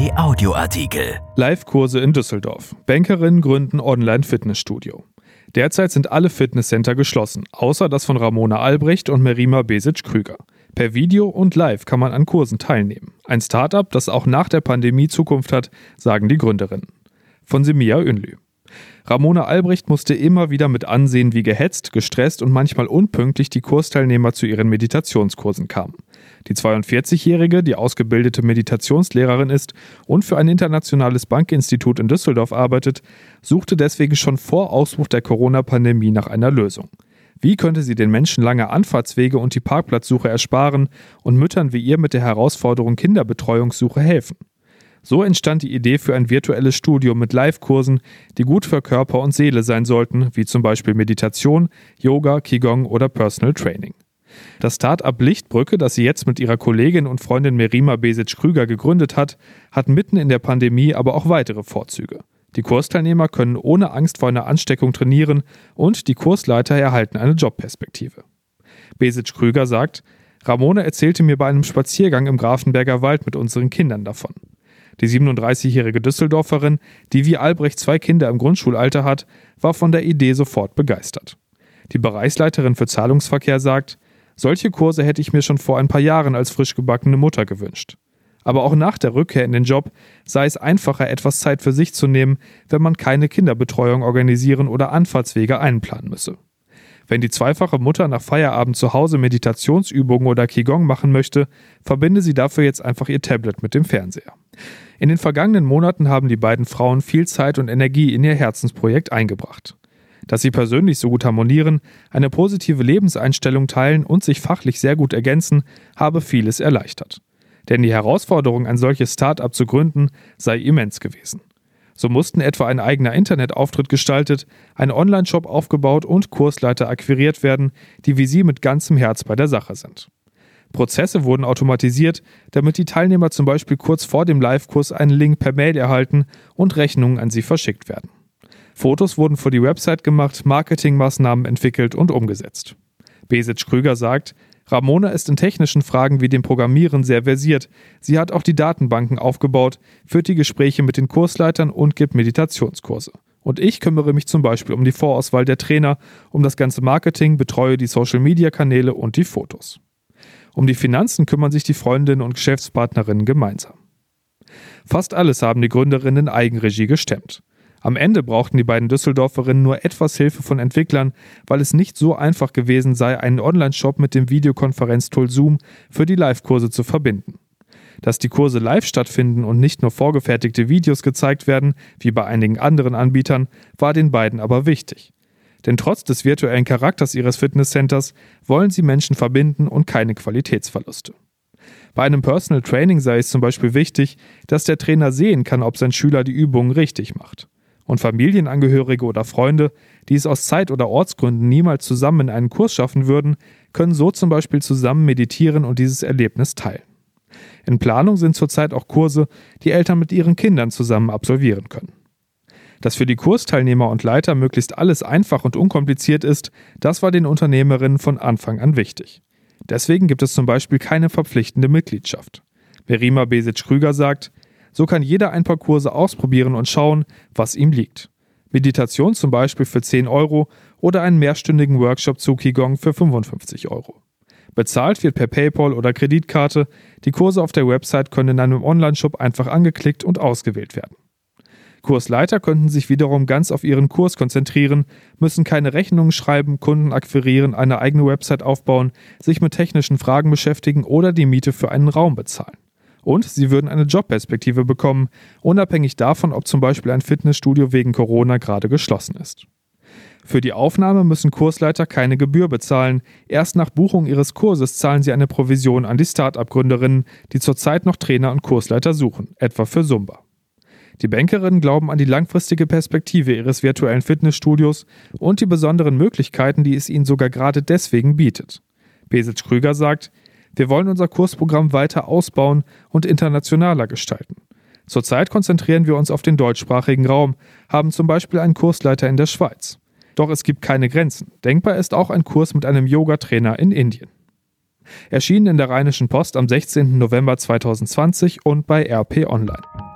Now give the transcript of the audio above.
RP Audioartikel. Live-Kurse in Düsseldorf. Bankerinnen gründen Online-Fitnessstudio. Derzeit sind alle Fitnesscenter geschlossen, außer das von Ramona Albrecht und Merima Besic-Krüger. Per Video und live kann man an Kursen teilnehmen. Ein Startup, das auch nach der Pandemie Zukunft hat, sagen die Gründerinnen. Von Semia Ünlü. Ramona Albrecht musste immer wieder mit ansehen, wie gehetzt, gestresst und manchmal unpünktlich die Kursteilnehmer zu ihren Meditationskursen kamen. Die 42-Jährige, die ausgebildete Meditationslehrerin ist und für ein internationales Bankinstitut in Düsseldorf arbeitet, suchte deswegen schon vor Ausbruch der Corona-Pandemie nach einer Lösung. Wie könnte sie den Menschen lange Anfahrtswege und die Parkplatzsuche ersparen und Müttern wie ihr mit der Herausforderung Kinderbetreuungssuche helfen? So entstand die Idee für ein virtuelles Studio mit Live-Kursen, die gut für Körper und Seele sein sollten, wie zum Beispiel Meditation, Yoga, Qigong oder Personal Training. Das Start-up Lichtbrücke, das sie jetzt mit ihrer Kollegin und Freundin Merima Besic-Krüger gegründet hat, hat mitten in der Pandemie aber auch weitere Vorzüge. Die Kursteilnehmer können ohne Angst vor einer Ansteckung trainieren und die Kursleiter erhalten eine Jobperspektive. Besic-Krüger sagt, Ramona erzählte mir bei einem Spaziergang im Grafenberger Wald mit unseren Kindern davon. Die 37-jährige Düsseldorferin, die wie Albrecht zwei Kinder im Grundschulalter hat, war von der Idee sofort begeistert. Die Bereichsleiterin für Zahlungsverkehr sagt, solche Kurse hätte ich mir schon vor ein paar Jahren als frisch gebackene Mutter gewünscht. Aber auch nach der Rückkehr in den Job sei es einfacher, etwas Zeit für sich zu nehmen, wenn man keine Kinderbetreuung organisieren oder Anfahrtswege einplanen müsse. Wenn die zweifache Mutter nach Feierabend zu Hause Meditationsübungen oder Qigong machen möchte, verbinde sie dafür jetzt einfach ihr Tablet mit dem Fernseher. In den vergangenen Monaten haben die beiden Frauen viel Zeit und Energie in ihr Herzensprojekt eingebracht. Dass sie persönlich so gut harmonieren, eine positive Lebenseinstellung teilen und sich fachlich sehr gut ergänzen, habe vieles erleichtert. Denn die Herausforderung, ein solches Start-up zu gründen, sei immens gewesen. So mussten etwa ein eigener Internetauftritt gestaltet, ein Online-Shop aufgebaut und Kursleiter akquiriert werden, die wie sie mit ganzem Herz bei der Sache sind. Prozesse wurden automatisiert, damit die Teilnehmer zum Beispiel kurz vor dem Live-Kurs einen Link per Mail erhalten und Rechnungen an sie verschickt werden. Fotos wurden für die Website gemacht, Marketingmaßnahmen entwickelt und umgesetzt. Besic Krüger sagt, Ramona ist in technischen Fragen wie dem Programmieren sehr versiert. Sie hat auch die Datenbanken aufgebaut, führt die Gespräche mit den Kursleitern und gibt Meditationskurse. Und ich kümmere mich zum Beispiel um die Vorauswahl der Trainer, um das ganze Marketing, betreue die Social-Media-Kanäle und die Fotos. Um die Finanzen kümmern sich die Freundinnen und Geschäftspartnerinnen gemeinsam. Fast alles haben die Gründerinnen in Eigenregie gestemmt. Am Ende brauchten die beiden Düsseldorferinnen nur etwas Hilfe von Entwicklern, weil es nicht so einfach gewesen sei, einen Online-Shop mit dem Videokonferenztool Zoom für die Live-Kurse zu verbinden. Dass die Kurse live stattfinden und nicht nur vorgefertigte Videos gezeigt werden, wie bei einigen anderen Anbietern, war den beiden aber wichtig. Denn trotz des virtuellen Charakters ihres Fitnesscenters wollen sie Menschen verbinden und keine Qualitätsverluste. Bei einem Personal Training sei es zum Beispiel wichtig, dass der Trainer sehen kann, ob sein Schüler die Übungen richtig macht. Und Familienangehörige oder Freunde, die es aus Zeit- oder Ortsgründen niemals zusammen in einen Kurs schaffen würden, können so zum Beispiel zusammen meditieren und dieses Erlebnis teilen. In Planung sind zurzeit auch Kurse, die Eltern mit ihren Kindern zusammen absolvieren können. Dass für die Kursteilnehmer und Leiter möglichst alles einfach und unkompliziert ist, das war den Unternehmerinnen von Anfang an wichtig. Deswegen gibt es zum Beispiel keine verpflichtende Mitgliedschaft. Merima Besic-Krüger sagt, so kann jeder ein paar Kurse ausprobieren und schauen, was ihm liegt. Meditation zum Beispiel für 10 Euro oder einen mehrstündigen Workshop zu Qigong für 55 Euro. Bezahlt wird per PayPal oder Kreditkarte. Die Kurse auf der Website können in einem Onlineshop einfach angeklickt und ausgewählt werden. Kursleiter könnten sich wiederum ganz auf ihren Kurs konzentrieren, müssen keine Rechnungen schreiben, Kunden akquirieren, eine eigene Website aufbauen, sich mit technischen Fragen beschäftigen oder die Miete für einen Raum bezahlen. Und sie würden eine Jobperspektive bekommen, unabhängig davon, ob zum Beispiel ein Fitnessstudio wegen Corona gerade geschlossen ist. Für die Aufnahme müssen Kursleiter keine Gebühr bezahlen. Erst nach Buchung ihres Kurses zahlen sie eine Provision an die Start-up-Gründerinnen, die zurzeit noch Trainer und Kursleiter suchen, etwa für Zumba. Die Bankerinnen glauben an die langfristige Perspektive ihres virtuellen Fitnessstudios und die besonderen Möglichkeiten, die es ihnen sogar gerade deswegen bietet. Besic Krüger sagt, wir wollen unser Kursprogramm weiter ausbauen und internationaler gestalten. Zurzeit konzentrieren wir uns auf den deutschsprachigen Raum, haben zum Beispiel einen Kursleiter in der Schweiz. Doch es gibt keine Grenzen. Denkbar ist auch ein Kurs mit einem Yoga-Trainer in Indien. Erschienen in der Rheinischen Post am 16. November 2020 und bei RP Online.